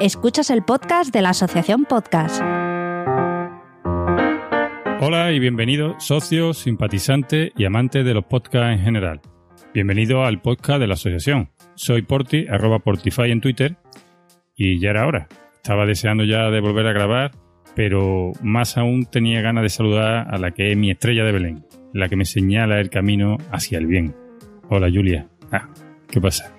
Escuchas el podcast de la Asociación Podcast. Hola y bienvenidos socios, simpatizantes y amantes de los podcasts en general. Bienvenido al podcast de la asociación. Soy Porti, arroba Portify en Twitter y ya era hora. Estaba deseando ya de volver a grabar, pero más aún tenía ganas de saludar a la que es mi estrella de Belén, la que me señala el camino hacia el bien. Hola Julia. Ah, ¿qué pasa?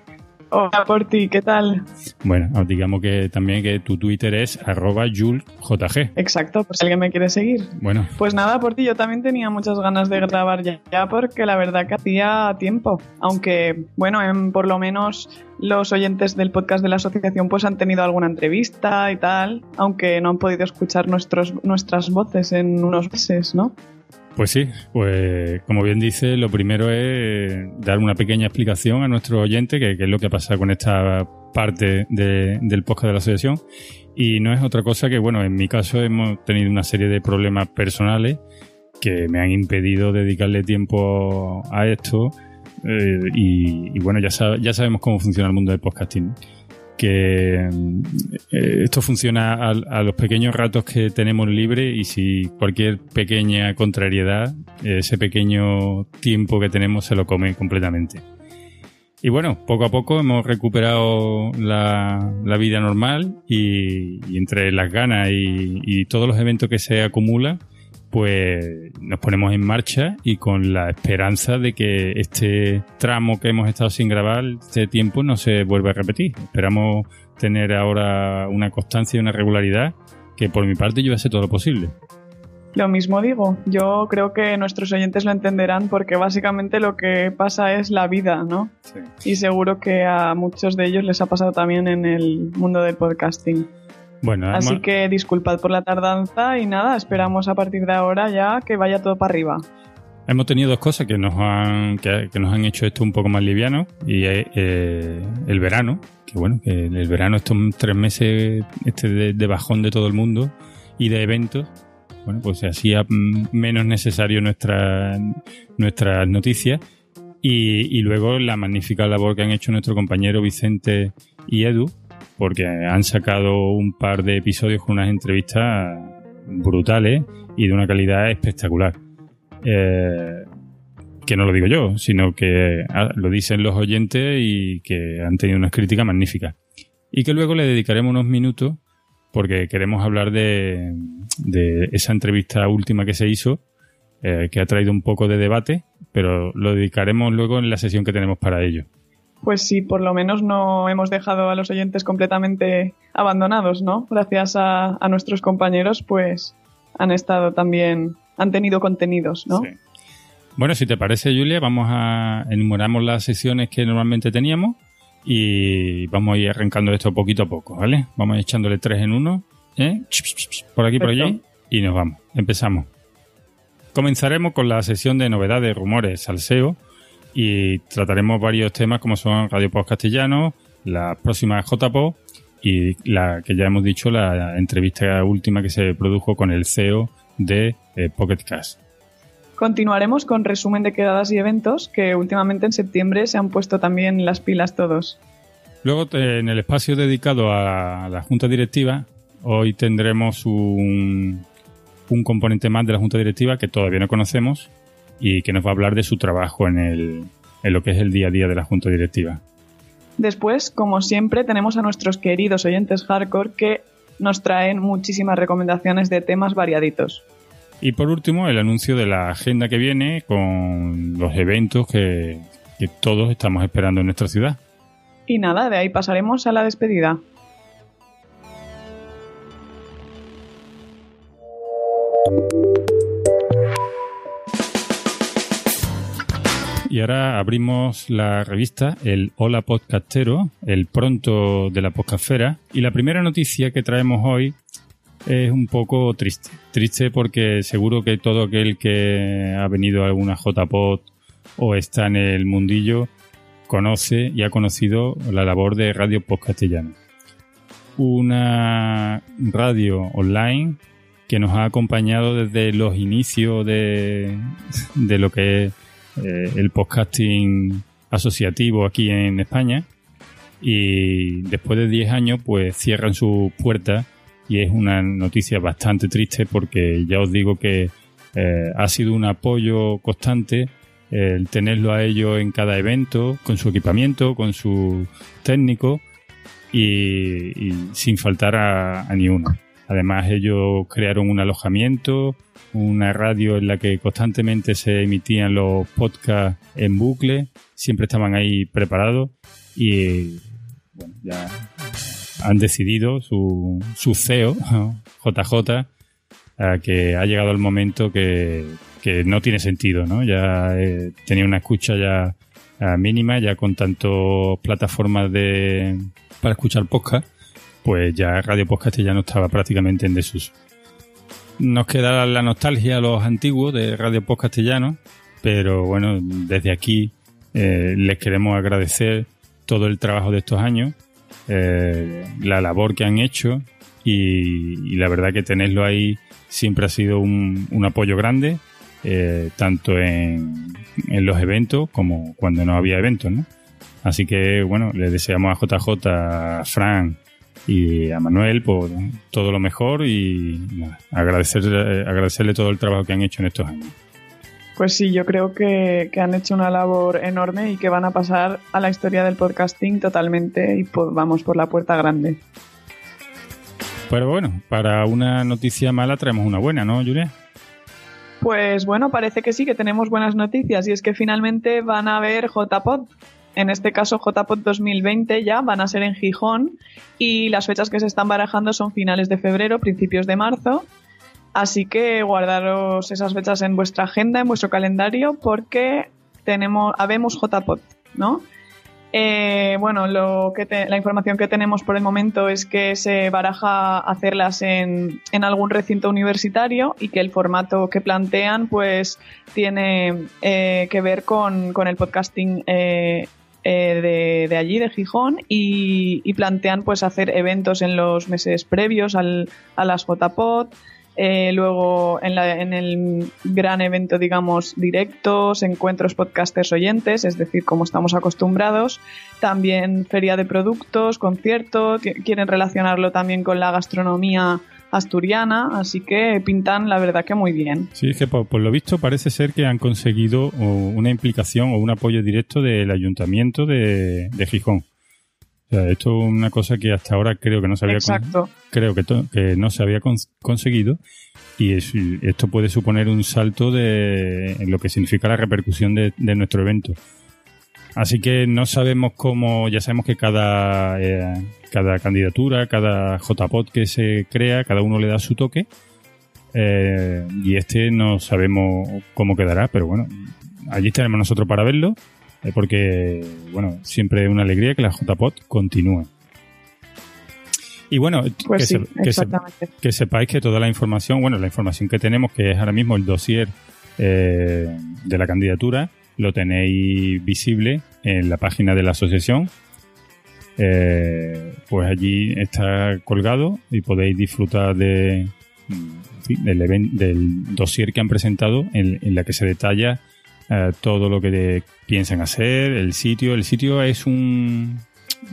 Hola Porti, ¿qué tal? Bueno, digamos que también que tu Twitter es arroba juljg. Exacto, por si alguien me quiere seguir. Bueno. Pues nada, Porti, yo también tenía muchas ganas de grabar ya, ya porque la verdad que hacía tiempo. Aunque, bueno, en, por lo menos los oyentes del podcast de la asociación pues han tenido alguna entrevista y tal, aunque no han podido escuchar nuestros, nuestras voces en unos meses, ¿no? Pues sí, pues como bien dice, lo primero es dar una pequeña explicación a nuestro oyente, que, es lo que ha pasado con esta parte del podcast de la asociación. Y no es otra cosa que, bueno, en mi caso hemos tenido una serie de problemas personales que me han impedido dedicarle tiempo a esto. Eh, y, bueno, ya, ya sabemos cómo funciona el mundo del podcasting que eh, esto funciona a, los pequeños ratos que tenemos libre y si cualquier pequeña contrariedad, ese pequeño tiempo que tenemos se lo come completamente. Y bueno, poco a poco hemos recuperado la, vida normal y, entre las ganas y todos los eventos que se acumulan, pues nos ponemos en marcha y con la esperanza de que este tramo que hemos estado sin grabar, este tiempo, no se vuelva a repetir. Esperamos tener ahora una constancia y una regularidad que por mi parte yo hacer todo lo posible. Lo mismo digo, yo creo que nuestros oyentes lo entenderán porque básicamente lo que pasa es la vida, ¿no? Sí. Y seguro que a muchos de ellos les ha pasado también en el mundo del podcasting. Bueno, Así que disculpad por la tardanza y nada, esperamos a partir de ahora ya que vaya todo para arriba. Hemos tenido dos cosas que nos han, que, nos han hecho esto un poco más liviano y eh, el verano, que bueno, que el verano estos tres meses este de, bajón de todo el mundo y de eventos, bueno, pues se hacía menos necesario nuestra, nuestras noticias y, y luego la magnífica labor que han hecho nuestro compañero Vicente y Edu, porque han sacado un par de episodios con unas entrevistas brutales y de una calidad espectacular. Eh, que no lo digo yo, sino que ah, lo dicen los oyentes y que han tenido unas críticas magníficas. Y que luego le dedicaremos unos minutos porque queremos hablar de, esa entrevista última que se hizo, eh, que ha traído un poco de debate, pero lo dedicaremos luego en la sesión que tenemos para ello pues sí, por lo menos no hemos dejado a los oyentes completamente abandonados, ¿no? Gracias a, nuestros compañeros, pues han estado también, han tenido contenidos, ¿no? Sí. Bueno, si te parece, Julia, vamos a enumeramos las sesiones que normalmente teníamos y vamos a ir arrancando esto poquito a poco, ¿vale? Vamos echándole tres en uno, ¿eh? por aquí, por allí, y nos vamos. Empezamos. Comenzaremos con la sesión de novedades, rumores, salseo y trataremos varios temas como son Radio Post Castellano, la próxima JPO y la que ya hemos dicho, la entrevista última que se produjo con el CEO de eh, Pocket Cast. Continuaremos con resumen de quedadas y eventos que últimamente en septiembre se han puesto también las pilas todos. Luego, eh, en el espacio dedicado a la Junta Directiva, hoy tendremos un, un componente más de la Junta Directiva que todavía no conocemos y que nos va a hablar de su trabajo en, el, en lo que es el día a día de la Junta Directiva. Después, como siempre, tenemos a nuestros queridos oyentes hardcore que nos traen muchísimas recomendaciones de temas variaditos. Y por último, el anuncio de la agenda que viene con los eventos que, que todos estamos esperando en nuestra ciudad. Y nada, de ahí pasaremos a la despedida. Y ahora abrimos la revista, el Hola Podcastero, el pronto de la podcastfera. Y la primera noticia que traemos hoy es un poco triste. Triste porque seguro que todo aquel que ha venido a alguna JPod o está en el mundillo conoce y ha conocido la labor de Radio Podcastellano. Una radio online que nos ha acompañado desde los inicios de, de lo que es eh, el podcasting asociativo aquí en España y después de 10 años pues cierran sus puertas y es una noticia bastante triste porque ya os digo que eh, ha sido un apoyo constante el tenerlo a ellos en cada evento, con su equipamiento, con su técnico y, sin faltar a, a, ni uno. Además ellos crearon un alojamiento, una radio en la que constantemente se emitían los podcasts en bucle, siempre estaban ahí preparados y bueno, ya han decidido su, su CEO, JJ, que ha llegado el momento que, que no tiene sentido, ¿no? Ya eh, tenía una escucha ya mínima, ya con tantas plataformas de para escuchar podcast, pues ya Radio Podcast ya no estaba prácticamente en desuso. Nos queda la nostalgia a los antiguos de Radio Post Castellano, pero bueno, desde aquí eh, les queremos agradecer todo el trabajo de estos años, eh, la labor que han hecho y, la verdad que tenerlo ahí siempre ha sido un, apoyo grande, eh, tanto en, en, los eventos como cuando no había eventos. Así que bueno, le deseamos a JJ, a Fran, y a Manuel por todo lo mejor y agradecerle, agradecerle todo el trabajo que han hecho en estos años. Pues sí, yo creo que, han hecho una labor enorme y que van a pasar a la historia del podcasting totalmente y vamos por la puerta grande. Pero bueno, para una noticia mala traemos una buena, ¿no, Julia? Pues bueno, parece que sí, que tenemos buenas noticias y es que finalmente van a haber JPod, en este caso JPOT 2020 ya van a ser en Gijón y las fechas que se están barajando son finales de febrero, principios de marzo. Así que guardaros esas fechas en vuestra agenda, en vuestro calendario, porque tenemos, habemos JPOT, ¿no? Eh, bueno, lo que la información que tenemos por el momento es que se baraja hacerlas en, en, algún recinto universitario y que el formato que plantean pues tiene eh, que ver con, con el podcasting eh, eh, de, allí, de Gijón, y, plantean pues hacer eventos en los meses previos al, a las JPOT, eh, luego en, la, en, el gran evento, digamos, directos, encuentros podcasters oyentes, es decir, como estamos acostumbrados. También feria de productos, conciertos, quieren relacionarlo también con la gastronomía asturiana, así que pintan la verdad que muy bien. Sí, es que por, lo visto parece ser que han conseguido una implicación o un apoyo directo del ayuntamiento de, Gijón. O sea, esto es una cosa que hasta ahora creo que no se había, creo que, que no se había conseguido y esto puede suponer un salto de, en lo que significa la repercusión de nuestro evento. Así que no sabemos cómo, ya sabemos que cada, eh, cada candidatura, cada JPOT que se crea, cada uno le da su toque. Eh, y este no sabemos cómo quedará, pero bueno, allí estaremos nosotros para verlo, eh, porque, bueno, siempre es una alegría que la JPOT continúe. Y bueno, pues que, que, sepáis que toda la información, bueno, la información que tenemos, que es ahora mismo el dossier de la candidatura, lo tenéis visible en la página de la asociación. Eh, pues allí está colgado y podéis disfrutar de, del, del dossier que han presentado en, la que se detalla eh, todo lo que piensan hacer, el sitio. El sitio es un,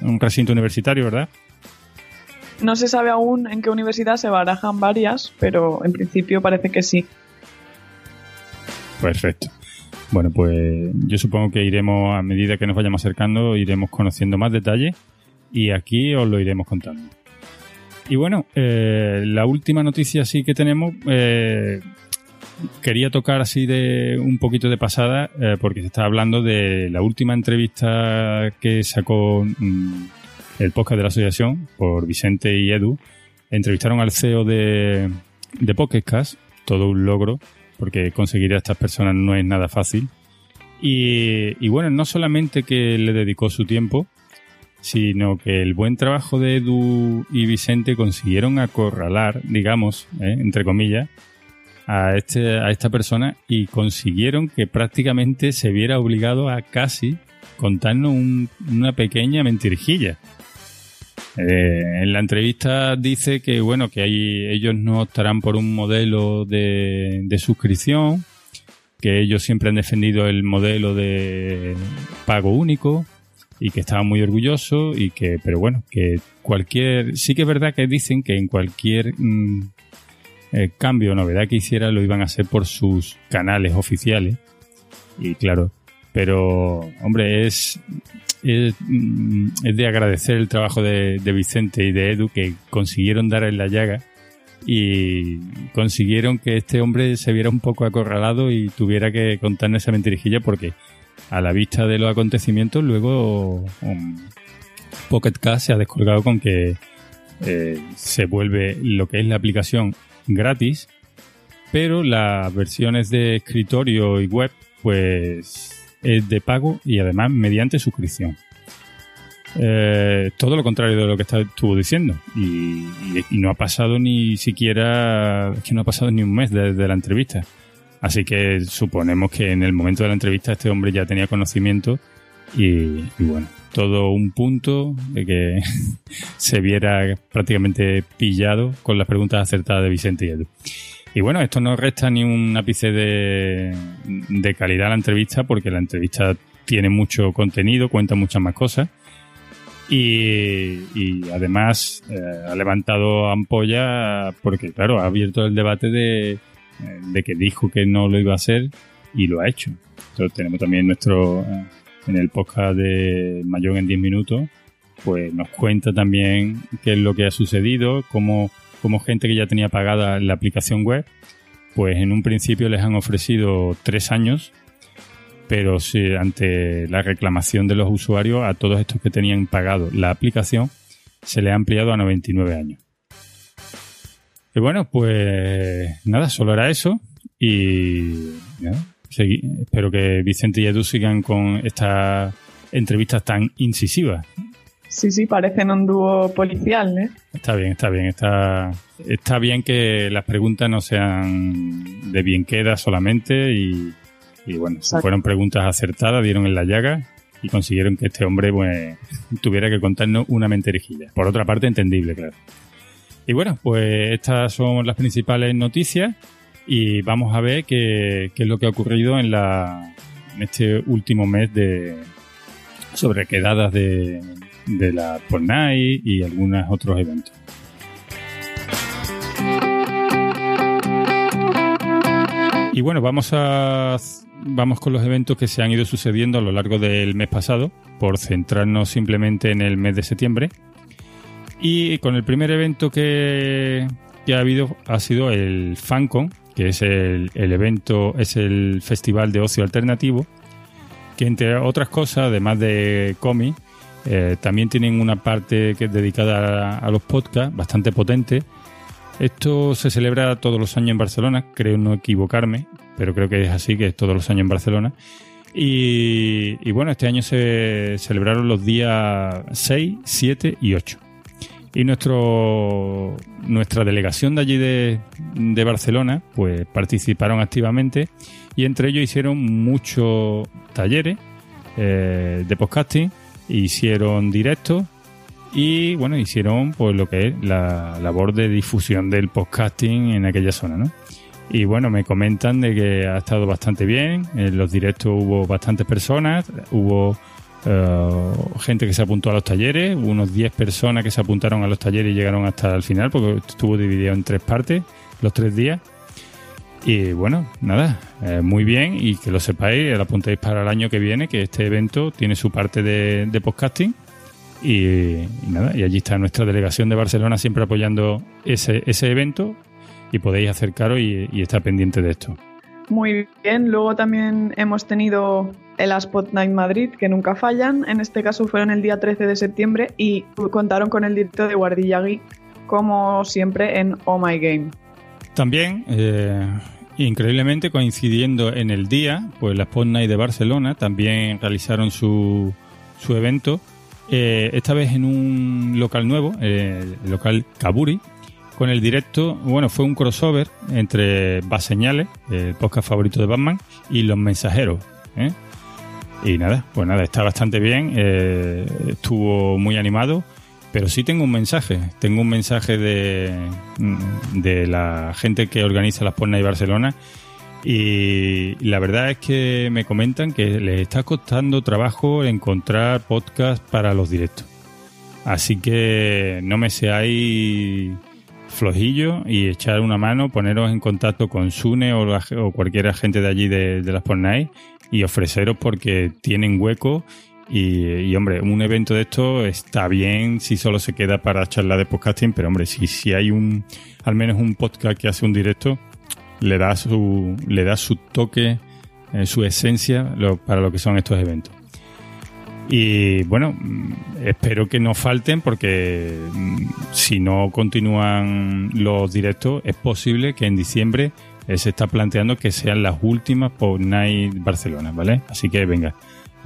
un recinto universitario, ¿verdad? No se sabe aún en qué universidad se barajan varias, pero en principio parece que sí. Perfecto. Bueno, pues yo supongo que iremos, a medida que nos vayamos acercando, iremos conociendo más detalles y aquí os lo iremos contando. Y bueno, eh, la última noticia sí que tenemos, eh, quería tocar así de un poquito de pasada, eh, porque se está hablando de la última entrevista que sacó mm, el podcast de la asociación por Vicente y Edu. Entrevistaron al CEO de, de todo un logro porque conseguir a estas personas no es nada fácil. Y, bueno, no solamente que le dedicó su tiempo, sino que el buen trabajo de Edu y Vicente consiguieron acorralar, digamos, eh, entre comillas, a, este, a esta persona y consiguieron que prácticamente se viera obligado a casi contarnos una pequeña mentirijilla. Eh, en la entrevista dice que bueno que ellos no optarán por un modelo de, suscripción, que ellos siempre han defendido el modelo de pago único, y que estaba muy orgulloso y que, pero bueno, que cualquier, sí que es verdad que dicen que en cualquier mm, eh, cambio o novedad que hiciera lo iban a hacer por sus canales oficiales. Y claro, pero hombre, es, es, mm, de agradecer el trabajo de, de Vicente y de Edu que consiguieron dar en la llaga y consiguieron que este hombre se viera un poco acorralado y tuviera que contarnos esa mentirijilla porque a la vista de los acontecimientos luego um, Pocket Cast se ha descolgado con que eh, se vuelve lo que es la aplicación gratis pero las versiones de escritorio y web pues es de pago y además mediante suscripción. Eh, todo lo contrario de lo que estuvo diciendo. Y, no ha pasado ni siquiera, es que no ha pasado ni un mes desde la entrevista. Así que suponemos que en el momento de la entrevista este hombre ya tenía conocimiento y, bueno, todo un punto de que se viera prácticamente pillado con las preguntas acertadas de Vicente y Edu. Y bueno, esto no resta ni un ápice de, de calidad a la entrevista porque la entrevista tiene mucho contenido, cuenta muchas más cosas y, además eh, ha levantado ampolla porque, claro, ha abierto el debate de, eh, de, que dijo que no lo iba a hacer y lo ha hecho. Entonces tenemos también nuestro, eh, en el podcast de Mayón en 10 minutos, pues nos cuenta también qué es lo que ha sucedido, cómo, cómo gente que ya tenía pagada la aplicación web, pues en un principio les han ofrecido tres años pero si ante la reclamación de los usuarios a todos estos que tenían pagado la aplicación se le ha ampliado a 99 años. Y bueno, pues nada, solo era eso y espero que Vicente y Edu sigan con estas entrevistas tan incisivas. Sí, sí, parecen un dúo policial, ¿eh? Está bien, está bien, está, está bien que las preguntas no sean de bien queda solamente y, y bueno, fueron preguntas acertadas, dieron en la llaga y consiguieron que este hombre pues, tuviera que contarnos una menterijilla. Por otra parte, entendible, claro. Y bueno, pues estas son las principales noticias y vamos a ver qué, qué es lo que ha ocurrido en, la, en este último mes de sobre quedadas de, de la Fortnite y algunos otros eventos. Y bueno, vamos a vamos con los eventos que se han ido sucediendo a lo largo del mes pasado, por centrarnos simplemente en el mes de septiembre. Y con el primer evento que, ha habido ha sido el FanCon, que es el, evento, es el festival de ocio alternativo, que entre otras cosas, además de cómic, eh, también tienen una parte que es dedicada a, a los podcasts bastante potente. Esto se celebra todos los años en Barcelona, creo no equivocarme, pero creo que es así, que es todos los años en Barcelona. Y, bueno, este año se celebraron los días 6, 7 y 8. Y nuestro, nuestra delegación de allí de, de Barcelona, pues participaron activamente y entre ellos hicieron muchos talleres eh, de podcasting, hicieron directos y bueno, hicieron pues lo que es la labor de difusión del podcasting en aquella zona, ¿no? Y bueno, me comentan de que ha estado bastante bien. En los directos hubo bastantes personas, hubo eh, gente que se apuntó a los talleres, unos 10 personas que se apuntaron a los talleres y llegaron hasta el final, porque estuvo dividido en tres partes, los tres días. Y bueno, nada, eh, muy bien y que lo sepáis, lo apuntéis para el año que viene, que este evento tiene su parte de, podcasting. Y, nada, y allí está nuestra delegación de Barcelona siempre apoyando ese, ese evento y podéis acercaros y, y estar pendiente de esto. Muy bien, luego también hemos tenido el Aspot Night Madrid, que nunca fallan. En este caso fueron el día 13 de septiembre y contaron con el directo de Guardilla Geek, como siempre en Oh My Game. También, eh, increíblemente coincidiendo en el día, pues la Spot Night de Barcelona también realizaron su, su evento, eh, esta vez en un local nuevo, el local Kaburi, con el directo, bueno, fue un crossover entre Baseñales, el podcast favorito de Batman, y Los Mensajeros. ¿eh? Y nada, pues nada, está bastante bien, eh, estuvo muy animado, pero sí tengo un mensaje, tengo un mensaje de, de la gente que organiza las Pornas Barcelona Y la verdad es que me comentan que les está costando trabajo encontrar podcast para los directos. Así que no me seáis flojillo y echar una mano, poneros en contacto con Sune o, cualquier agente de allí de, las Fortnite y ofreceros porque tienen hueco y, hombre, un evento de esto está bien si solo se queda para charlar de podcasting, pero hombre, si, si hay un al menos un podcast que hace un directo, le da su, le da su toque, eh, su esencia para lo que son estos eventos. Y bueno, mm, espero que no falten porque mm, si no continúan los directos, es posible que en diciembre eh, se está planteando que sean las últimas por Night Barcelona, ¿vale? Así que venga,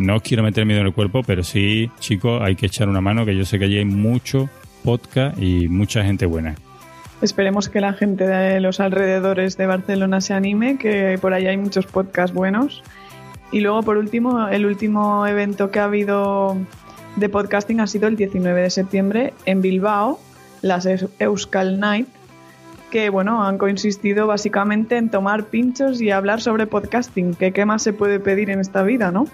no quiero meter miedo en el cuerpo, pero sí, chicos, hay que echar una mano, que yo sé que allí hay mucho podcast y mucha gente buena. Esperemos que la gente de los alrededores de Barcelona se anime, que por ahí hay muchos podcasts buenos. Y luego, por último, el último evento que ha habido de podcasting ha sido el 19 de septiembre en Bilbao, las Euskal Night, que bueno, han consistido básicamente en tomar pinchos y hablar sobre podcasting, qué más se puede pedir en esta vida, ¿no?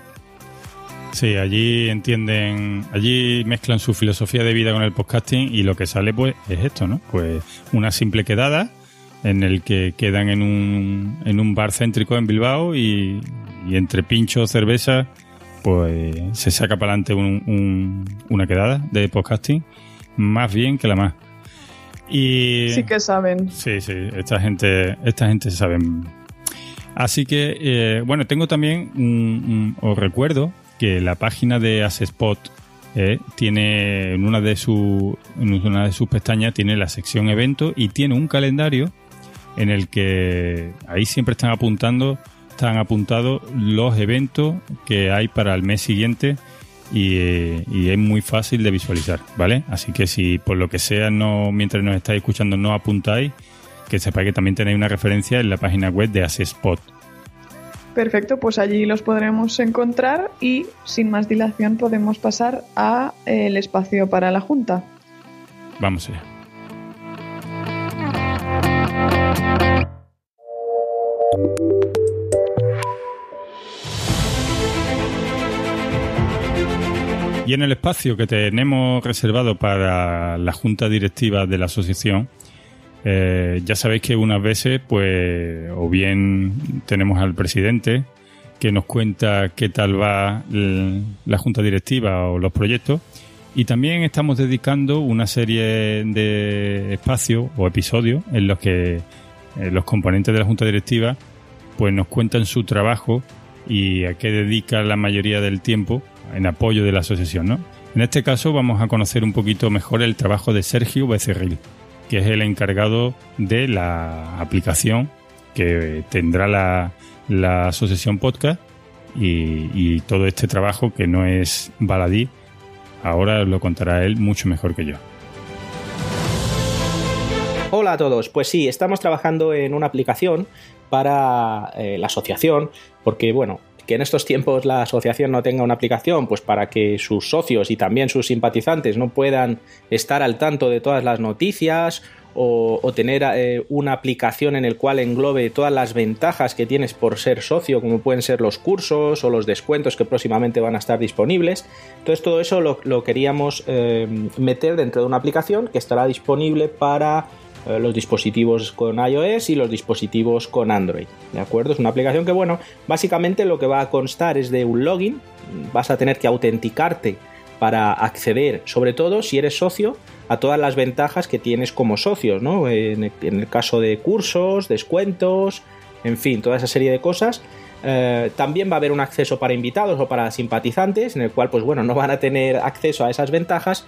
Sí, allí entienden, allí mezclan su filosofía de vida con el podcasting y lo que sale pues es esto, ¿no? Pues una simple quedada en el que quedan en un, en un bar céntrico en Bilbao y, entre pinchos, cerveza, pues se saca para adelante una quedada de podcasting más bien que la más. Y, sí que saben. Sí, sí, esta gente, esta gente saben. Así que, eh, bueno, tengo también, un, os recuerdo que la página de Asespot eh, tiene en una de en una de sus pestañas tiene la sección evento y tiene un calendario en el que ahí siempre están apuntando están apuntados los eventos que hay para el mes siguiente y, es muy fácil de visualizar, ¿vale? Así que si por lo que sea no mientras nos estáis escuchando no apuntáis, que sepáis que también tenéis una referencia en la página web de Asespot. Perfecto, pues allí los podremos encontrar y sin más dilación podemos pasar a eh, el espacio para la Junta. Vamos allá. Y en el espacio que tenemos reservado para la junta directiva de la asociación, eh, ya sabéis que unas veces, pues, o bien tenemos al presidente que nos cuenta qué tal va la junta directiva o los proyectos. Y también estamos dedicando una serie de espacios o episodios en los que eh, los componentes de la junta directiva pues nos cuentan su trabajo y a qué dedica la mayoría del tiempo en apoyo de la asociación, ¿no? En este caso vamos a conocer un poquito mejor el trabajo de Sergio Becerril que es el encargado de la aplicación que tendrá la, asociación podcast y, todo este trabajo que no es baladí, ahora lo contará él mucho mejor que yo. Hola a todos, pues sí, estamos trabajando en una aplicación para eh, la asociación, porque bueno, que en estos tiempos la asociación no tenga una aplicación, pues para que sus socios y también sus simpatizantes no puedan estar al tanto de todas las noticias o, tener eh, una aplicación en el cual englobe todas las ventajas que tienes por ser socio, como pueden ser los cursos o los descuentos que próximamente van a estar disponibles. Entonces todo eso lo, queríamos eh, meter dentro de una aplicación que estará disponible para los dispositivos con iOS y los dispositivos con Android. ¿De acuerdo? Es una aplicación que, bueno, básicamente lo que va a constar es de un login. Vas a tener que autenticarte para acceder, sobre todo si eres socio, a todas las ventajas que tienes como socios, ¿no? En el, caso de cursos, descuentos, en fin, toda esa serie de cosas. Eh, también va a haber un acceso para invitados o para simpatizantes, en el cual, pues bueno, no van a tener acceso a esas ventajas,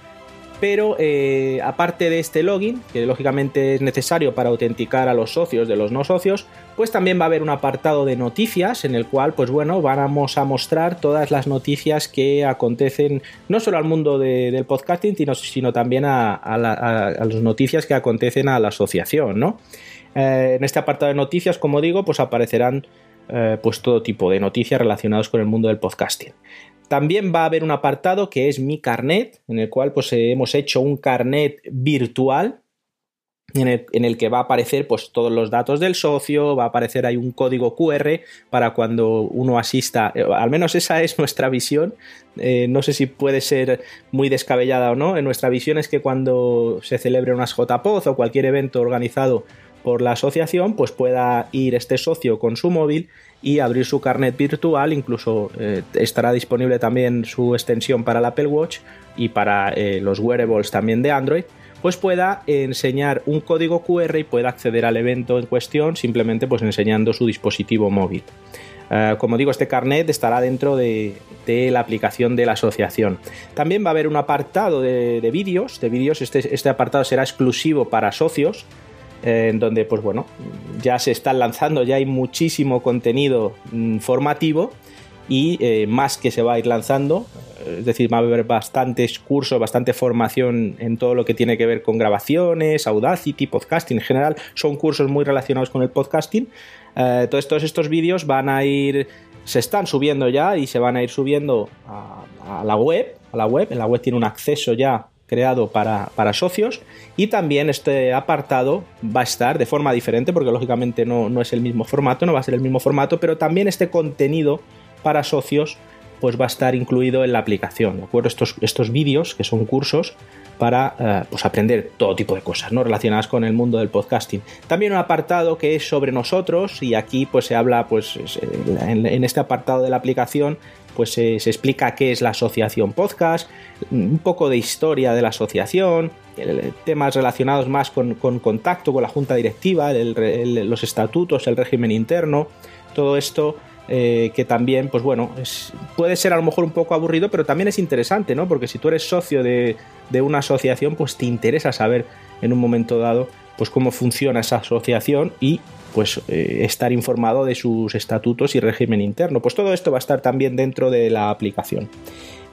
pero eh, aparte de este login, que lógicamente es necesario para autenticar a los socios de los no socios, pues también va a haber un apartado de noticias en el cual, pues bueno, vamos a mostrar todas las noticias que acontecen no solo al mundo del podcasting, sino, también a, las noticias que acontecen a la asociación. Eh, en este apartado de noticias, como digo, pues aparecerán eh, pues todo tipo de noticias relacionadas con el mundo del podcasting. También va a haber un apartado que es mi carnet, en el cual pues hemos hecho un carnet virtual en el, que va a aparecer pues, todos los datos del socio, va a aparecer ahí un código QR para cuando uno asista, eh, al menos esa es nuestra visión, eh, no sé si puede ser muy descabellada o no, en nuestra visión es que cuando se celebre unas JPOZ o cualquier evento organizado por la asociación, pues pueda ir este socio con su móvil y abrir su carnet virtual, incluso eh, estará disponible también su extensión para el Apple Watch y para los wearables también de Android pues pueda enseñar un código QR y pueda acceder al evento en cuestión simplemente pues enseñando su dispositivo móvil. Eh, como digo, este carnet estará dentro de, la aplicación de la asociación. También va a haber un apartado de, vídeos. De vídeos, este, este, apartado será exclusivo para socios. Eh, en donde, pues bueno, ya se están lanzando, ya hay muchísimo contenido mm, formativo y eh, más que se va a ir lanzando es decir, va a haber bastantes cursos, bastante formación en todo lo que tiene que ver con grabaciones, Audacity, podcasting en general, son cursos muy relacionados con el podcasting. Eh, todos estos vídeos van a ir, se están subiendo ya y se van a ir subiendo a, la web, a la web, en la web tiene un acceso ya creado para, socios y también este apartado va a estar de forma diferente porque lógicamente no, no es el mismo formato, no va a ser el mismo formato, pero también este contenido para socios pues va a estar incluido en la aplicación, ¿de acuerdo? Estos, estos vídeos, que son cursos, para eh, pues aprender todo tipo de cosas ¿no? relacionadas con el mundo del podcasting. También un apartado que es sobre nosotros y aquí pues se habla pues en, este apartado de la aplicación pues se, explica qué es la asociación podcast, un poco de historia de la asociación, temas relacionados más con, contacto con la junta directiva, los estatutos, el régimen interno, todo esto eh, que también, pues bueno, puede ser a lo mejor un poco aburrido, pero también es interesante, ¿no? Porque si tú eres socio de, una asociación, pues te interesa saber en un momento dado, pues cómo funciona esa asociación y pues eh, estar informado de sus estatutos y régimen interno. Pues todo esto va a estar también dentro de la aplicación.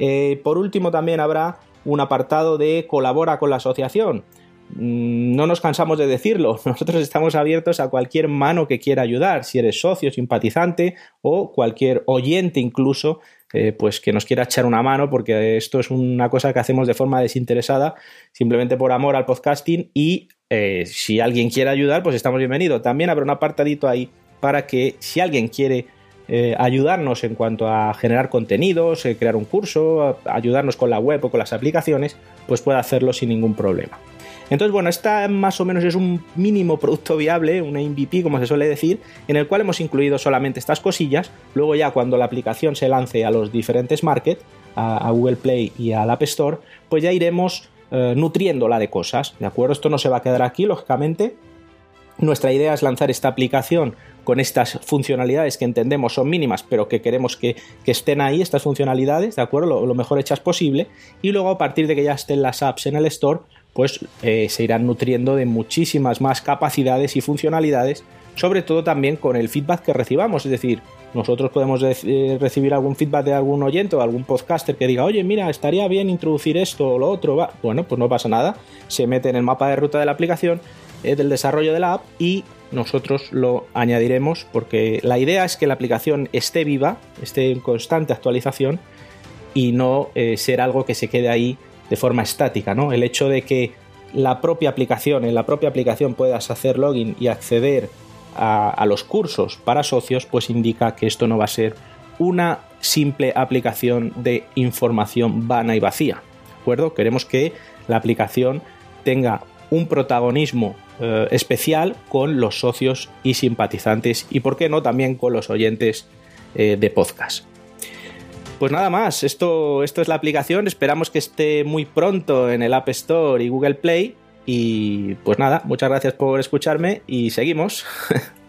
Eh, por último, también habrá un apartado de colabora con la asociación. Mm, no nos cansamos de decirlo, nosotros estamos abiertos a cualquier mano que quiera ayudar, si eres socio, simpatizante o cualquier oyente incluso, eh, pues que nos quiera echar una mano, porque esto es una cosa que hacemos de forma desinteresada, simplemente por amor al podcasting y eh, si alguien quiere ayudar, pues estamos bienvenidos. También habrá un apartadito ahí para que si alguien quiere eh, ayudarnos en cuanto a generar contenidos, crear un curso, ayudarnos con la web o con las aplicaciones, pues pueda hacerlo sin ningún problema. Entonces, bueno, esta más o menos es un mínimo producto viable, una MVP, como se suele decir, en el cual hemos incluido solamente estas cosillas. Luego ya cuando la aplicación se lance a los diferentes markets, a, Google Play y al App Store, pues ya iremos eh, nutriéndola de cosas, ¿de acuerdo? Esto no se va a quedar aquí, lógicamente. Nuestra idea es lanzar esta aplicación con estas funcionalidades que entendemos son mínimas, pero que queremos que, estén ahí, estas funcionalidades, ¿de acuerdo? Lo, mejor hechas posible. Y luego, a partir de que ya estén las apps en el store, pues eh, se irán nutriendo de muchísimas más capacidades y funcionalidades, sobre todo también con el feedback que recibamos, es decir, nosotros podemos eh, recibir algún feedback de algún oyente o algún podcaster que diga, oye, mira, estaría bien introducir esto o lo otro. Bueno, pues no pasa nada. Se mete en el mapa de ruta de la aplicación, eh, del desarrollo de la app y nosotros lo añadiremos porque la idea es que la aplicación esté viva, esté en constante actualización y no ser algo que se quede ahí de forma estática, ¿no? El hecho de que la propia aplicación, en la propia aplicación puedas hacer login y acceder a, los cursos para socios, pues indica que esto no va a ser una simple aplicación de información vana y vacía. ¿De acuerdo? Queremos que la aplicación tenga un protagonismo eh, especial con los socios y simpatizantes y, por qué no, también con los oyentes eh, de podcast. Pues nada más, esto, esto es la aplicación, esperamos que esté muy pronto en el App Store y Google Play. Y pues nada, muchas gracias por escucharme y seguimos.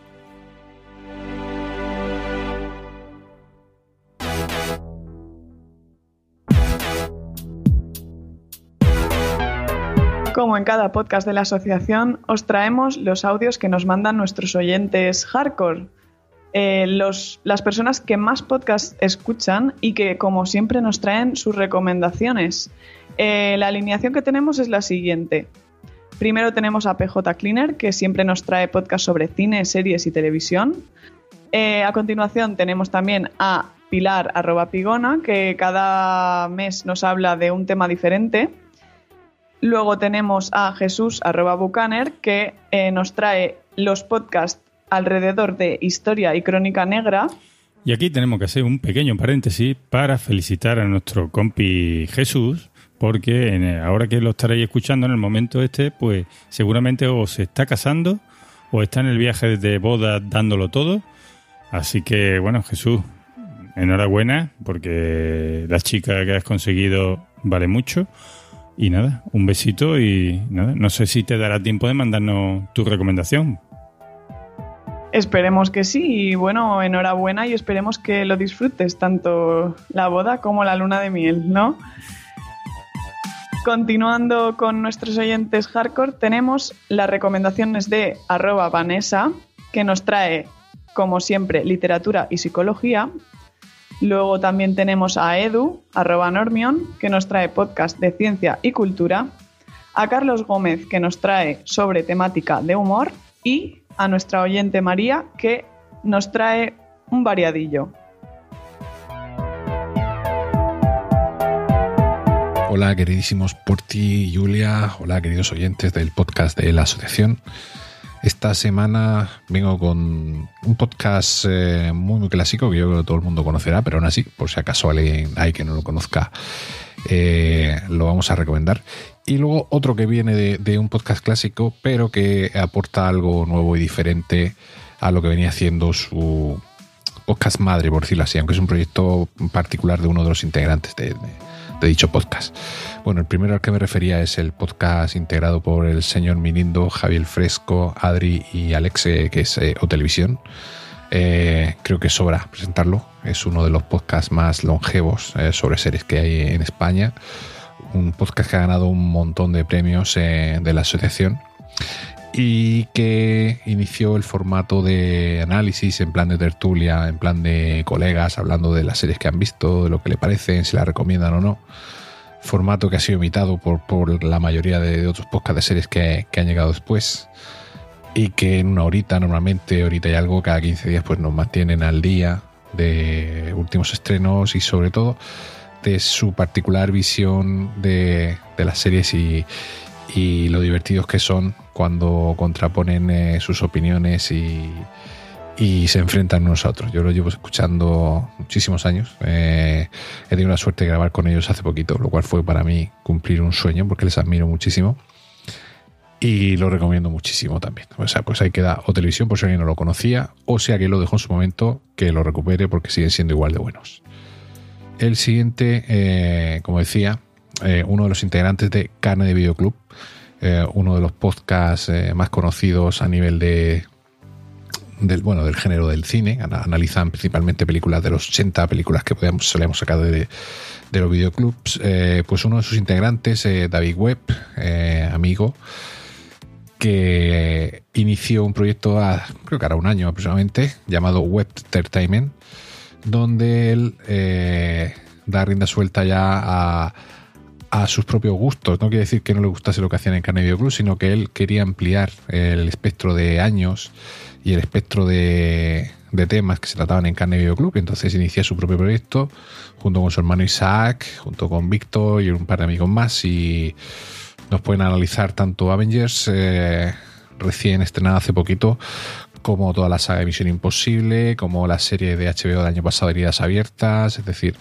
Como en cada podcast de la asociación, os traemos los audios que nos mandan nuestros oyentes hardcore. Eh, las personas que más podcasts escuchan y que, como siempre, nos traen sus recomendaciones. Eh, la alineación que tenemos es la siguiente. Primero tenemos a PJ Cleaner, que siempre nos trae podcasts sobre cine, series y televisión. Eh, a continuación tenemos también a Pilar arroba Pigona, que cada mes nos habla de un tema diferente. Luego tenemos a Jesús arroba Bucaner que eh, nos trae los podcasts alrededor de historia y crónica negra. Y aquí tenemos que hacer un pequeño paréntesis para felicitar a nuestro compi Jesús, porque ahora que lo estaréis escuchando en el momento este, pues seguramente o se está casando o está en el viaje de boda dándolo todo. Así que bueno, Jesús, enhorabuena, porque la chica que has conseguido vale mucho. Y nada, un besito y nada, no sé si te dará tiempo de mandarnos tu recomendación. Esperemos que sí y bueno, enhorabuena y esperemos que lo disfrutes tanto la boda como la luna de miel, ¿no? Continuando con nuestros oyentes hardcore, tenemos las recomendaciones de arroba Vanessa, que nos trae, como siempre, literatura y psicología, Luego también tenemos a Edu, Normion, que nos trae podcast de ciencia y cultura. A Carlos Gómez, que nos trae sobre temática de humor. Y a nuestra oyente María, que nos trae un variadillo. Hola queridísimos Porti y Julia, hola queridos oyentes del podcast de la asociación. Esta semana vengo con un podcast eh, muy, muy clásico que yo creo que todo el mundo conocerá, pero aún así, por si acaso alguien hay que no lo conozca, eh, lo vamos a recomendar. Y luego otro que viene de, un podcast clásico, pero que aporta algo nuevo y diferente a lo que venía haciendo su podcast madre, por decirlo así, aunque es un proyecto particular de uno de los integrantes de de dicho podcast. Bueno, el primero al que me refería es el podcast integrado por el señor Minindo, Javier Fresco, Adri y Alexe, que es eh. Eh, creo que sobra presentarlo. Es uno de los podcasts más longevos eh, sobre series que hay en España. Un podcast que ha ganado un montón de premios de la asociación y que inició el formato de análisis en plan de tertulia, en plan de colegas hablando de las series que han visto, de lo que le parecen, si la recomiendan o no. Formato que ha sido imitado por, por la mayoría de otros podcasts de series que, que, han llegado después y que en una horita, normalmente horita y algo, cada 15 días, pues nos mantienen al día de últimos estrenos y sobre todo de su particular visión de, de las series y, y lo divertidos que son cuando contraponen eh, sus opiniones y, se enfrentan unos a otros. Yo lo llevo escuchando muchísimos años. Eh, he tenido la suerte de grabar con ellos hace poquito, lo cual fue para mí cumplir un sueño porque les admiro muchísimo. Y lo recomiendo muchísimo también. O sea, pues ahí queda o televisión por si alguien no lo conocía, o si alguien lo dejó en su momento, que lo recupere porque siguen siendo igual de buenos. El siguiente, eh, como decía, uno de los integrantes de Carne de Videoclub, eh, uno de los podcasts eh, más conocidos a nivel de del bueno del género del cine. Analizan principalmente películas de los 80 películas que podemos solemos sacar de, de los videoclubs. Eh, pues uno de sus integrantes David Webb amigo que inició un proyecto creo que ahora un año aproximadamente llamado Web donde él da rienda suelta ya a a sus propios gustos. No quiere decir que no le gustase lo que hacían en Carne Club, sino que él quería ampliar el espectro de años y el espectro de, temas que se trataban en Carne Video Club. Entonces inicia su propio proyecto junto con su hermano Isaac, junto con Víctor y un par de amigos más. Y nos pueden analizar tanto Avengers, eh, recién estrenada hace poquito, como toda la saga de Misión Imposible, como la serie de HBO del año pasado, Heridas Abiertas. Es decir,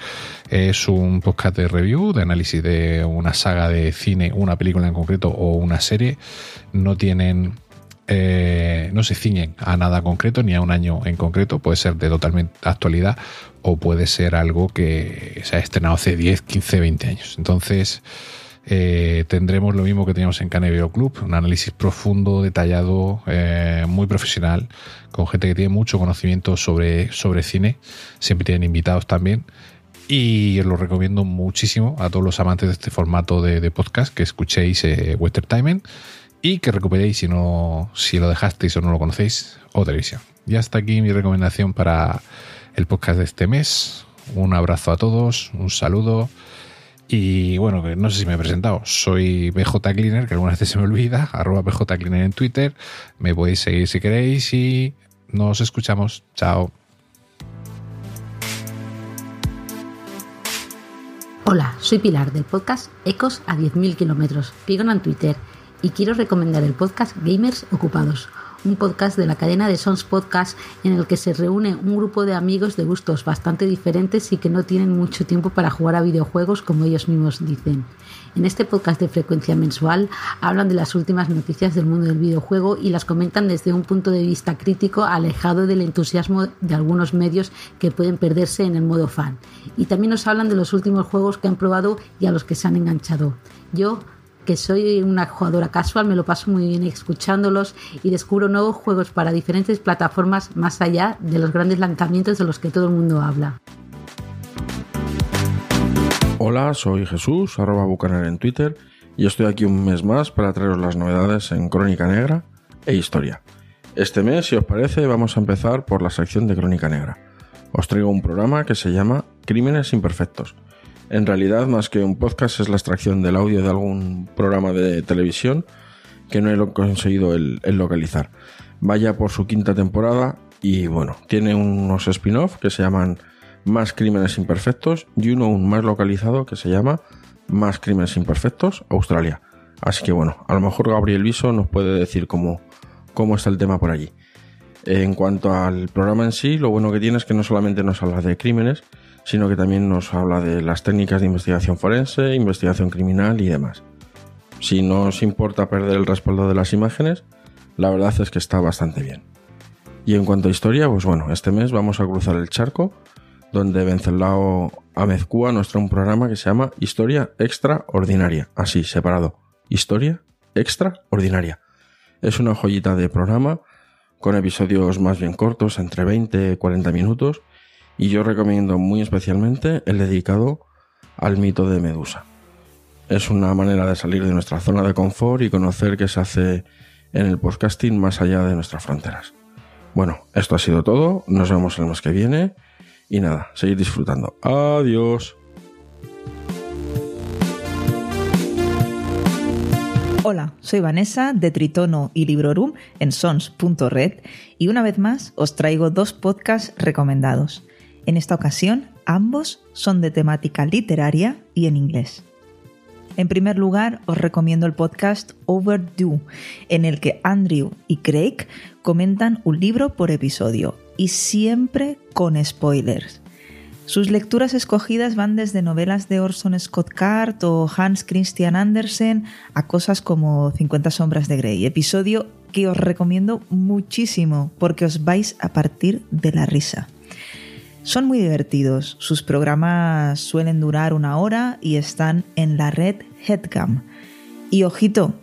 es un podcast de review, de análisis de una saga de cine, una película en concreto o una serie. No tienen. Eh, no se ciñen a nada concreto ni a un año en concreto, puede ser de totalmente actualidad o puede ser algo que se ha estrenado hace 10, 15, 20 años. Entonces, eh, tendremos lo mismo que teníamos en Canevio Club, un análisis profundo, detallado, eh, muy profesional, con gente que tiene mucho conocimiento sobre, sobre cine. Siempre tienen invitados también. Y os lo recomiendo muchísimo a todos los amantes de este formato de, podcast que escuchéis eh, Timing y que recuperéis si no si lo dejasteis o no lo conocéis o televisión. Y hasta aquí mi recomendación para el podcast de este mes. Un abrazo a todos, un saludo y bueno, no sé si me he presentado. Soy BJ Cleaner, que algunas veces se me olvida, arroba BJ Cleaner en Twitter. Me podéis seguir si queréis y nos escuchamos. Chao. Hola, soy Pilar del podcast Ecos a 10.000 kilómetros, Pigona en Twitter, y quiero recomendar el podcast Gamers Ocupados, un podcast de la cadena de Sons Podcast en el que se reúne un grupo de amigos de gustos bastante diferentes y que no tienen mucho tiempo para jugar a videojuegos como ellos mismos dicen. En este podcast de frecuencia mensual hablan de las últimas noticias del mundo del videojuego y las comentan desde un punto de vista crítico alejado del entusiasmo de algunos medios que pueden perderse en el modo fan. Y también nos hablan de los últimos juegos que han probado y a los que se han enganchado. Yo que soy una jugadora casual, me lo paso muy bien escuchándolos y descubro nuevos juegos para diferentes plataformas más allá de los grandes lanzamientos de los que todo el mundo habla. Hola, soy Jesús, arroba bucaner en Twitter, y estoy aquí un mes más para traeros las novedades en Crónica Negra e Historia. Este mes, si os parece, vamos a empezar por la sección de Crónica Negra. Os traigo un programa que se llama Crímenes Imperfectos. En realidad, más que un podcast, es la extracción del audio de algún programa de televisión que no he conseguido el, localizar. Vaya por su quinta temporada y bueno, tiene unos spin-off que se llaman Más Crímenes Imperfectos y uno aún más localizado que se llama Más Crímenes Imperfectos Australia. Así que bueno, a lo mejor Gabriel Viso nos puede decir cómo, cómo está el tema por allí. En cuanto al programa en sí, lo bueno que tiene es que no solamente nos habla de crímenes, sino que también nos habla de las técnicas de investigación forense, investigación criminal y demás. Si no os importa perder el respaldo de las imágenes, la verdad es que está bastante bien. Y en cuanto a historia, pues bueno, este mes vamos a cruzar el charco, donde Vencelao Amezcúa nos trae un programa que se llama Historia Extraordinaria, así, separado. Historia Extraordinaria. Es una joyita de programa con episodios más bien cortos, entre 20 y 40 minutos, y yo recomiendo muy especialmente el dedicado al mito de Medusa. Es una manera de salir de nuestra zona de confort y conocer qué se hace en el podcasting más allá de nuestras fronteras. Bueno, esto ha sido todo, nos vemos el mes que viene y nada, seguir disfrutando. Adiós. Hola, soy Vanessa de Tritono y Librorum en sons.red y una vez más os traigo dos podcasts recomendados. En esta ocasión, ambos son de temática literaria y en inglés. En primer lugar, os recomiendo el podcast Overdue, en el que Andrew y Craig comentan un libro por episodio y siempre con spoilers. Sus lecturas escogidas van desde novelas de Orson Scott Card o Hans Christian Andersen a cosas como 50 sombras de Grey, episodio que os recomiendo muchísimo porque os vais a partir de la risa. Son muy divertidos, sus programas suelen durar una hora y están en la red Headcam. Y ojito,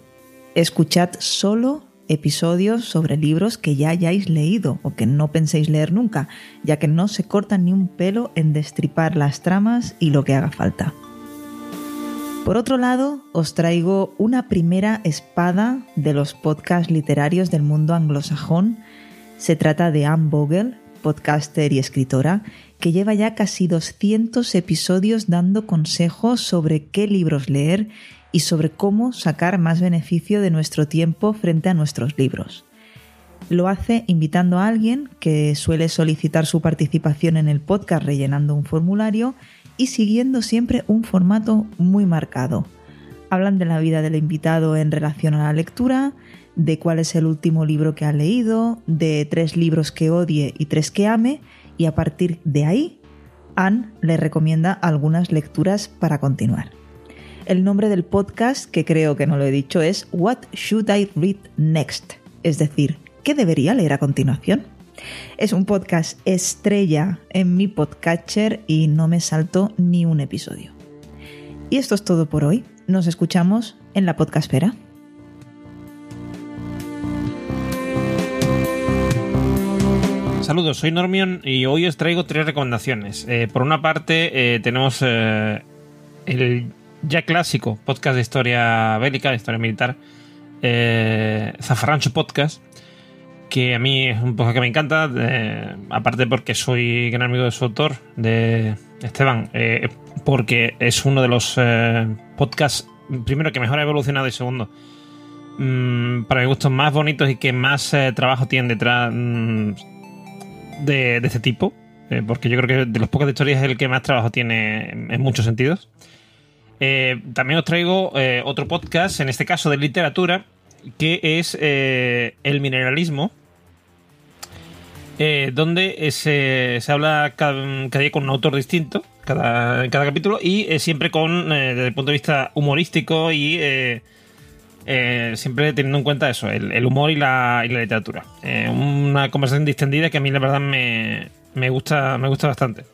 escuchad solo episodios sobre libros que ya hayáis leído o que no penséis leer nunca, ya que no se cortan ni un pelo en destripar las tramas y lo que haga falta. Por otro lado, os traigo una primera espada de los podcasts literarios del mundo anglosajón. Se trata de Anne Vogel, podcaster y escritora, que lleva ya casi 200 episodios dando consejos sobre qué libros leer y sobre cómo sacar más beneficio de nuestro tiempo frente a nuestros libros. Lo hace invitando a alguien que suele solicitar su participación en el podcast rellenando un formulario y siguiendo siempre un formato muy marcado. Hablan de la vida del invitado en relación a la lectura, de cuál es el último libro que ha leído, de tres libros que odie y tres que ame, y a partir de ahí, Anne le recomienda algunas lecturas para continuar. El nombre del podcast, que creo que no lo he dicho, es What Should I Read Next? Es decir, ¿qué debería leer a continuación? Es un podcast estrella en mi podcatcher y no me salto ni un episodio. Y esto es todo por hoy. Nos escuchamos en la podcastera. Saludos, soy Normion y hoy os traigo tres recomendaciones. Eh, por una parte, eh, tenemos eh, el ya clásico podcast de historia bélica, de historia militar, Zafarrancho Podcast, que a mí es un podcast que me encanta, aparte porque soy gran amigo de su autor, de Esteban, porque es uno de los podcasts, primero, que mejor ha evolucionado y segundo, mm, para mi gusto, más bonitos y que más trabajo tienen detrás. Mm, de, este tipo. eh, porque yo creo que de los pocos de historias es el que más trabajo tiene en muchos sentidos. Eh, también os traigo eh, otro podcast, en este caso de literatura, que es El mineralismo, donde se, se habla cada, día con un autor distinto, cada, cada capítulo, y siempre con, desde el punto de vista humorístico y siempre teniendo en cuenta eso, el, humor y la, literatura. una conversación distendida que a mí la verdad me, me gusta, me gusta bastante.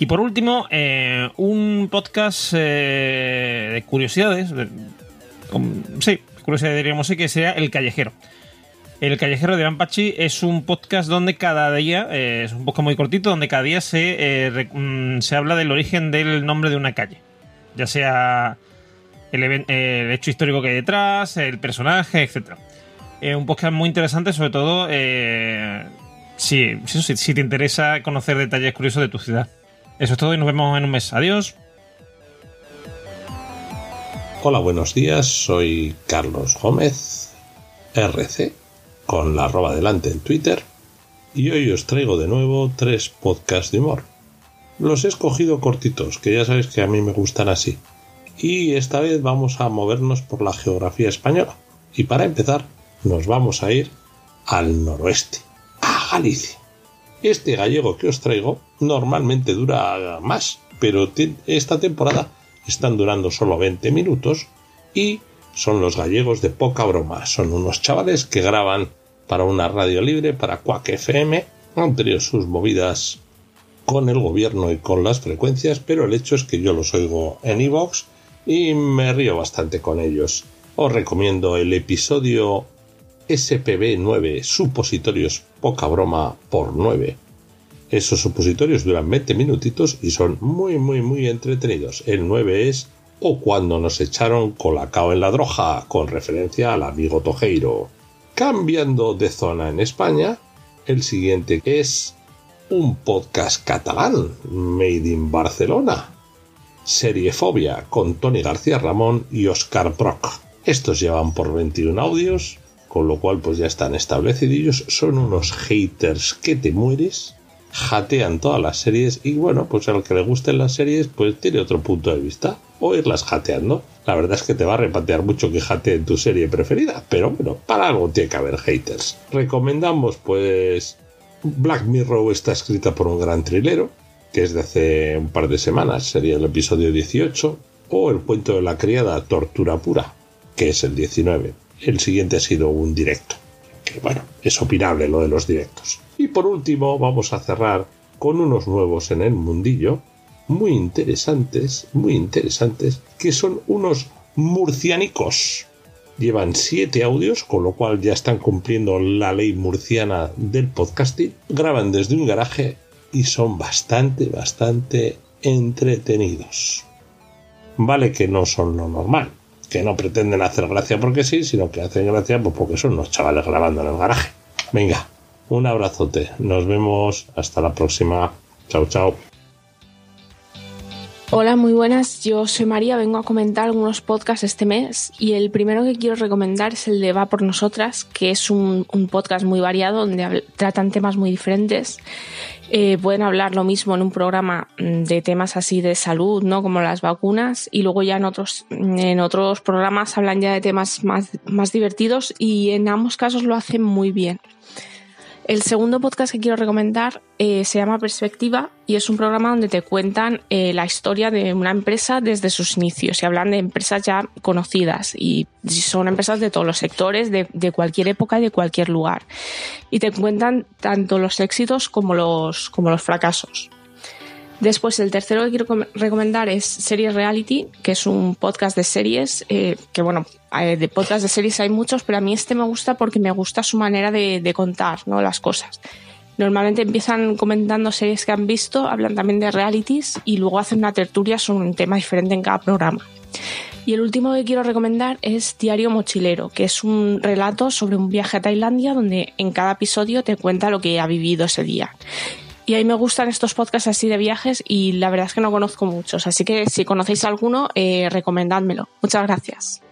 Y por último, eh, un podcast eh, de curiosidades. sí, curiosidades diríamos sí, que sea El Callejero. El Callejero de Pachi es un podcast donde cada día, eh, es un podcast muy cortito, donde cada día se, mm, se habla del origen del nombre de una calle. Ya sea el, hecho histórico que hay detrás, el personaje, etc. un podcast muy interesante, sobre todo Sí, si te interesa conocer detalles curiosos de tu ciudad. Eso es todo y nos vemos en un mes. Adiós. Hola, buenos días. Soy Carlos Gómez, RC, con la arroba delante en Twitter. Y hoy os traigo de nuevo tres podcasts de humor. Los he escogido cortitos, que ya sabéis que a mí me gustan así. Y esta vez vamos a movernos por la geografía española. Y para empezar, nos vamos a ir al noroeste Galicia. Este gallego que os traigo normalmente dura más, pero esta temporada están durando solo 20 minutos y son los gallegos de poca broma. Son unos chavales que graban para una radio libre, para Quack FM, han tenido sus movidas con el gobierno y con las frecuencias, pero el hecho es que yo los oigo en iVox y me río bastante con ellos. Os recomiendo el episodio SPB9 supositorios poca broma por 9. Esos supositorios duran 20 minutitos y son muy muy muy entretenidos. El 9 es o cuando nos echaron colacao en la droja con referencia al amigo Tojeiro. Cambiando de zona en España, el siguiente es un podcast catalán, Made in Barcelona. Seriefobia con Tony García Ramón y Oscar Brock. Estos llevan por 21 audios con lo cual pues ya están establecidos. Son unos haters que te mueres, jatean todas las series y bueno, pues al que le gusten las series pues tiene otro punto de vista o irlas jateando. La verdad es que te va a repatear mucho que jateen tu serie preferida, pero bueno, para algo tiene que haber haters. Recomendamos pues Black Mirror está escrita por un gran trilero, que es de hace un par de semanas, sería el episodio 18, o el cuento de la criada Tortura Pura, que es el 19 el siguiente ha sido un directo. Que bueno, es opinable lo de los directos. Y por último, vamos a cerrar con unos nuevos en el mundillo, muy interesantes, muy interesantes, que son unos murcianicos. Llevan siete audios, con lo cual ya están cumpliendo la ley murciana del podcasting. Graban desde un garaje y son bastante, bastante entretenidos. Vale que no son lo normal, que no pretenden hacer gracia porque sí, sino que hacen gracia pues porque son unos chavales grabando en el garaje. Venga, un abrazote. Nos vemos hasta la próxima. Chao, chao. Hola, muy buenas. Yo soy María, vengo a comentar algunos podcasts este mes y el primero que quiero recomendar es el de Va por Nosotras, que es un, podcast muy variado donde tratan temas muy diferentes. Eh, pueden hablar lo mismo en un programa mm, de temas así de salud, ¿no? Como las vacunas y luego ya en otros, en otros programas hablan ya de temas más, más divertidos y en ambos casos lo hacen muy bien. El segundo podcast que quiero recomendar eh, se llama Perspectiva y es un programa donde te cuentan eh, la historia de una empresa desde sus inicios y hablan de empresas ya conocidas y son empresas de todos los sectores, de, de cualquier época y de cualquier lugar. Y te cuentan tanto los éxitos como los, como los fracasos. Después, el tercero que quiero recomendar es Series Reality, que es un podcast de series, eh, que bueno, eh, de podcast de series hay muchos, pero a mí este me gusta porque me gusta su manera de, contar ¿no? las cosas. Normalmente empiezan comentando series que han visto, hablan también de realities y luego hacen una tertulia sobre un tema diferente en cada programa. Y el último que quiero recomendar es Diario Mochilero, que es un relato sobre un viaje a Tailandia donde en cada episodio te cuenta lo que ha vivido ese día. Y a mí me gustan estos podcasts así de viajes y la verdad es que no conozco muchos. Así que si conocéis alguno, eh, recomendádmelo. Muchas gracias.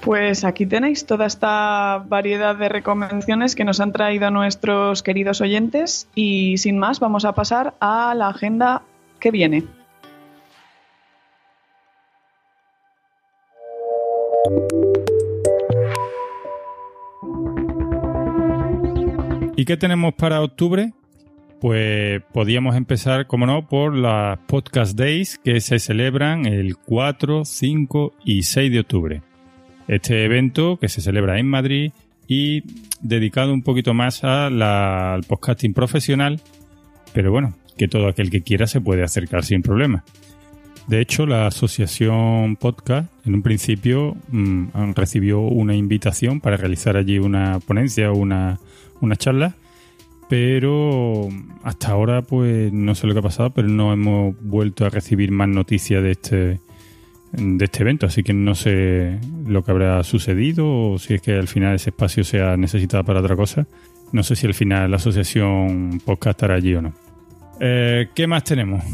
Pues aquí tenéis toda esta variedad de recomendaciones que nos han traído nuestros queridos oyentes y sin más vamos a pasar a la agenda que viene. ¿Y qué tenemos para octubre? Pues podíamos empezar, como no, por las Podcast Days que se celebran el 4, 5 y 6 de octubre. Este evento que se celebra en Madrid y dedicado un poquito más al podcasting profesional, pero bueno, que todo aquel que quiera se puede acercar sin problema. De hecho, la asociación podcast en un principio mm, recibió una invitación para realizar allí una ponencia o una, una charla pero hasta ahora pues no sé lo que ha pasado, pero no hemos vuelto a recibir más noticias de este de este evento, así que no sé lo que habrá sucedido o si es que al final ese espacio sea necesitado para otra cosa. No sé si al final la asociación podcast estará allí o no. Eh, ¿Qué más tenemos?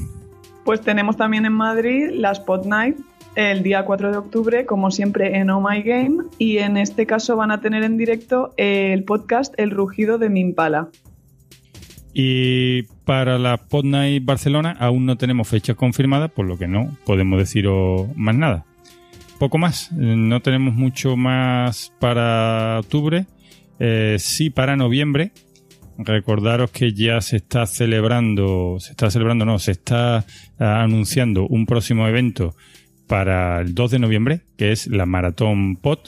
Pues tenemos también en Madrid la Spot Night el día 4 de octubre, como siempre en Oh My Game, y en este caso van a tener en directo el podcast El rugido de Mimpala. Y para la Pod Night Barcelona aún no tenemos fecha confirmada, por lo que no podemos deciros más nada. Poco más, no tenemos mucho más para octubre. Eh, sí para noviembre. Recordaros que ya se está celebrando, se está celebrando, no, se está ah, anunciando un próximo evento para el 2 de noviembre, que es la Maratón Pod.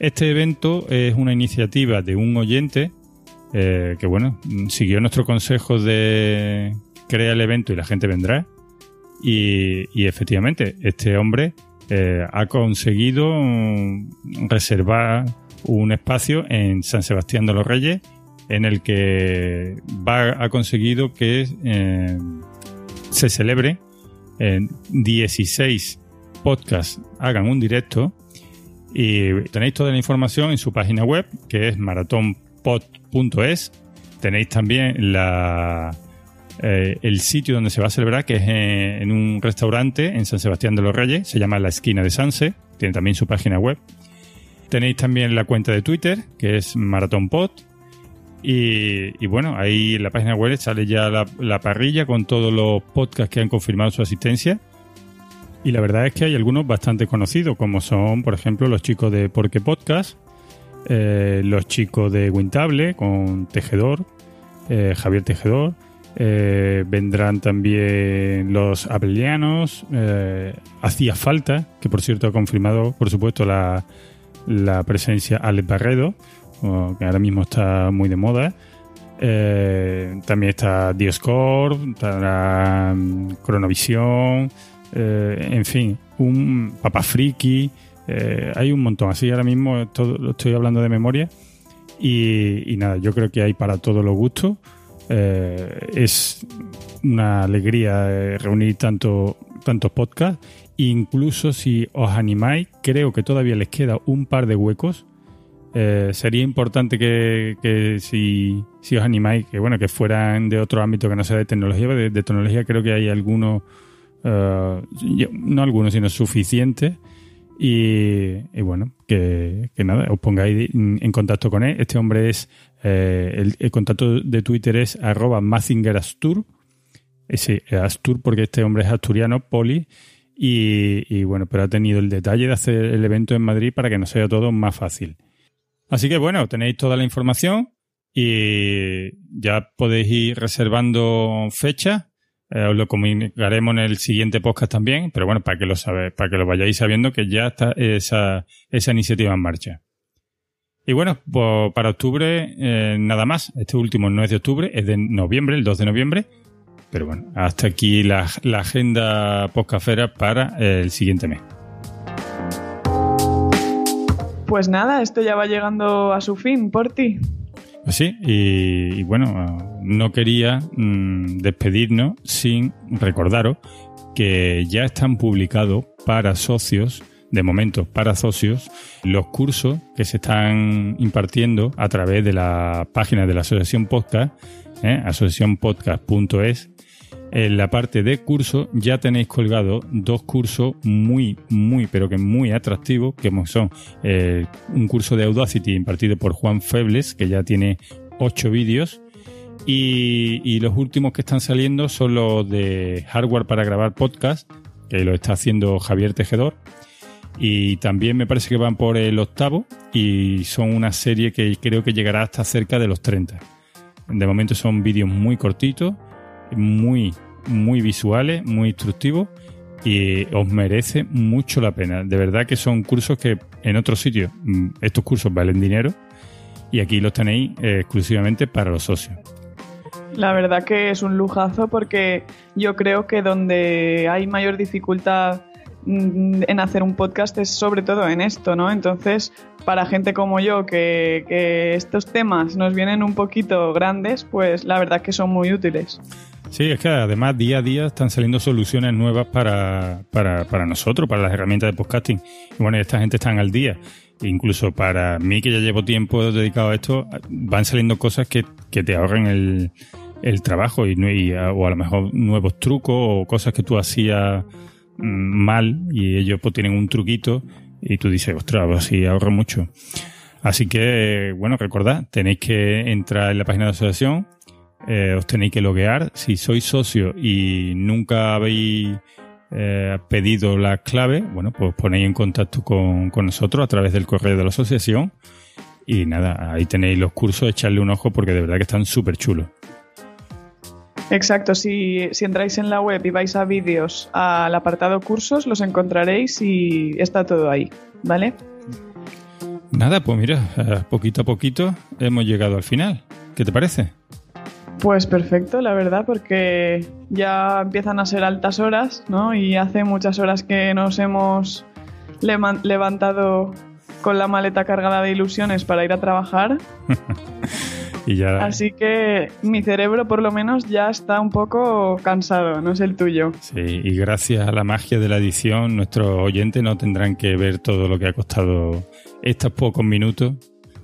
Este evento es una iniciativa de un oyente eh, que bueno, siguió nuestro consejo de crear el evento y la gente vendrá. Y, efectivamente, este hombre eh, ha conseguido reservar un espacio en San Sebastián de los Reyes en el que ha conseguido que eh, se celebre en 16 podcasts, hagan un directo y tenéis toda la información en su página web que es maratón pod.es. Tenéis también la, eh, el sitio donde se va a celebrar, que es en, un restaurante en San Sebastián de los Reyes, se llama La Esquina de Sanse, tiene también su página web. Tenéis también la cuenta de Twitter, que es MarathonPod. Y, y, bueno, ahí en la página web sale ya la, la, parrilla con todos los podcasts que han confirmado su asistencia. Y la verdad es que hay algunos bastante conocidos, como son, por ejemplo, los chicos de Porque Podcast, eh, los chicos de Wintable con Tejedor, eh, Javier Tejedor. Eh, vendrán también los abelianos. hacía falta, que por cierto ha confirmado, por supuesto, la, la presencia Alex Barredo, que ahora mismo está muy de moda. también está Dioscorp, estará mm, Cronovisión, en fin, un Papa Friki. Eh, hay un montón, así ahora mismo todo, lo estoy hablando de memoria. Y, nada, yo creo que hay para todos los gustos. Eh, es una alegría eh, reunir tanto, tantos podcasts. Incluso si os animáis, creo que todavía les queda un par de huecos. sería importante que, si, os animáis, que bueno, que fueran de otro ámbito que no sea de tecnología. De, de tecnología creo que hay algunos, no algunos, sino suficientes y, bueno, que, nada, os pongáis en contacto con él. Este hombre es, eh, el, contacto de Twitter es arroba mazingerastur. Ese Astur porque este hombre es asturiano, poli. Y, bueno, pero ha tenido el detalle de hacer el evento en Madrid para que nos sea todo más fácil. Así que bueno, tenéis toda la información y ya podéis ir reservando fecha eh, os lo comunicaremos en el siguiente podcast también, pero bueno, para que lo sabe, para que lo vayáis sabiendo que ya está esa, esa iniciativa en marcha. Y bueno, pues para octubre eh, nada más. Este último no es de octubre, es de noviembre, el 2 de noviembre. Pero bueno, hasta aquí la, la agenda postcafera para el siguiente mes. Pues nada, esto ya va llegando a su fin por ti. Pues sí, y, bueno, no quería mm, despedirnos sin recordaros que ya están publicados para socios, de momento para socios, los cursos que se están impartiendo a través de la página de la Asociación Podcast, ¿eh? asociacionpodcast.es, en la parte de curso ya tenéis colgado dos cursos muy, muy, pero que muy atractivos, que son eh, un curso de Audacity impartido por Juan Febles, que ya tiene ocho vídeos, y, y, los últimos que están saliendo son los de hardware para grabar podcast, que lo está haciendo Javier Tejedor. Y también me parece que van por el octavo y son una serie que creo que llegará hasta cerca de los 30. De momento son vídeos muy cortitos, muy, muy visuales, muy instructivos y os merece mucho la pena. De verdad que son cursos que en otros sitios mm, estos cursos valen dinero y aquí los tenéis eh, exclusivamente para los socios. La verdad que es un lujazo porque yo creo que donde hay mayor dificultad mm, en hacer un podcast es sobre todo en esto, ¿no? Entonces, para gente como yo, que, que, estos temas nos vienen un poquito grandes, pues la verdad que son muy útiles. Sí, es que además día a día están saliendo soluciones nuevas para, para, nosotros, para las herramientas de podcasting. Y bueno, esta gente están al día. Incluso para mí, que ya llevo tiempo dedicado a esto, van saliendo cosas que, que te ahorran el, el trabajo y, y, o a lo mejor nuevos trucos o cosas que tú hacías mm, mal y ellos pues tienen un truquito y tú dices, ostras, así ahorro mucho. Así que, bueno, recordad, tenéis que entrar en la página de asociación, eh, os tenéis que loguear. Si sois socio y nunca habéis eh, pedido la clave, bueno, pues ponéis en contacto con, con, nosotros a través del correo de la asociación. Y nada, ahí tenéis los cursos, echarle un ojo porque de verdad que están súper chulos. Exacto, si, si, entráis en la web y vais a vídeos al apartado cursos, los encontraréis y está todo ahí, ¿vale? Nada, pues mira, poquito a poquito hemos llegado al final. ¿Qué te parece? Pues perfecto, la verdad, porque ya empiezan a ser altas horas, ¿no? Y hace muchas horas que nos hemos levantado con la maleta cargada de ilusiones para ir a trabajar. Así que mi cerebro por lo menos ya está un poco cansado, no es el tuyo. Sí, y gracias a la magia de la edición, nuestros oyentes no tendrán que ver todo lo que ha costado estos pocos minutos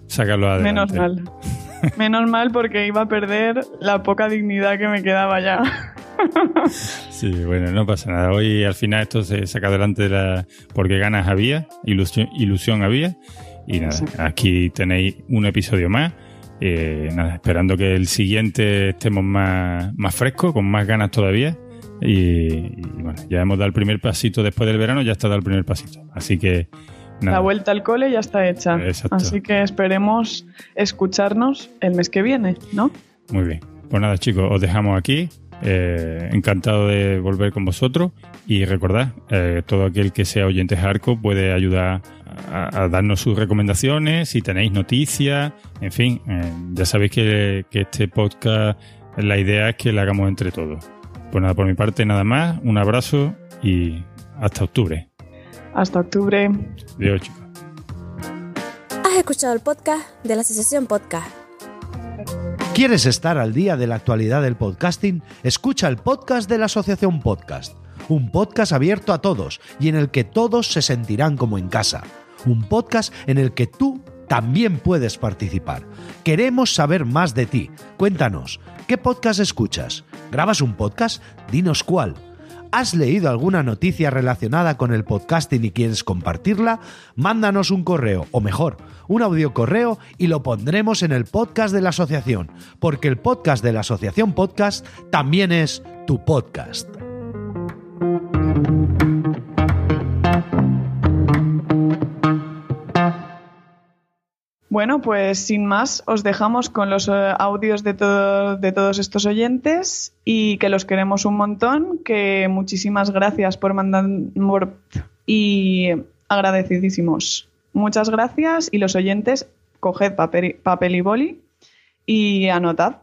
sacarlo adelante. Menos mal. Menos mal porque iba a perder la poca dignidad que me quedaba ya. Sí, bueno, no pasa nada. Hoy al final esto se saca adelante de la... porque ganas había, ilusión, ilusión había. Y nada, aquí tenéis un episodio más. Eh, nada, esperando que el siguiente estemos más, más frescos, con más ganas todavía. Y, y, bueno, ya hemos dado el primer pasito después del verano, ya está dado el primer pasito. Así que. Nada. La vuelta al cole ya está hecha. Exacto. Así que esperemos escucharnos el mes que viene, ¿no? Muy bien. Pues nada, chicos, os dejamos aquí. Eh, encantado de volver con vosotros. Y recordad, eh, todo aquel que sea oyente Arco puede ayudar a, a, darnos sus recomendaciones, si tenéis noticias, en fin, eh, ya sabéis que, que, este podcast, la idea es que lo hagamos entre todos. Pues nada, por mi parte nada más, un abrazo y hasta octubre. Hasta octubre. Adiós, chicos. Has escuchado el podcast de la Asociación Podcast. ¿Quieres estar al día de la actualidad del podcasting? Escucha el podcast de la Asociación Podcast, un podcast abierto a todos y en el que todos se sentirán como en casa un podcast en el que tú también puedes participar. Queremos saber más de ti. Cuéntanos, ¿qué podcast escuchas? ¿Grabas un podcast? Dinos cuál. ¿Has leído alguna noticia relacionada con el podcasting y quieres compartirla? Mándanos un correo, o mejor, un audio correo y lo pondremos en el podcast de la asociación, porque el podcast de la asociación podcast también es tu podcast. Bueno, pues sin más, os dejamos con los eh, audios de, todo, de todos estos oyentes y que los queremos un montón, que muchísimas gracias por mandar y agradecidísimos. Muchas gracias y los oyentes, coged papel, papel y boli y anotad.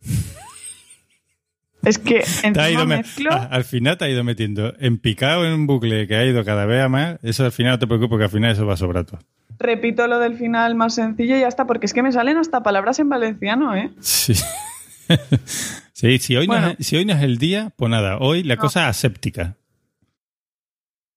Es que ido mezclo... al final te ha ido metiendo en picado en un bucle que ha ido cada vez a más. Eso al final no te preocupes, porque al final eso va a sobrar todo repito lo del final más sencillo y ya está, porque es que me salen hasta palabras en valenciano, ¿eh? Sí. sí, si hoy, bueno. no es, si hoy no es el día, pues nada, hoy la no. cosa aséptica.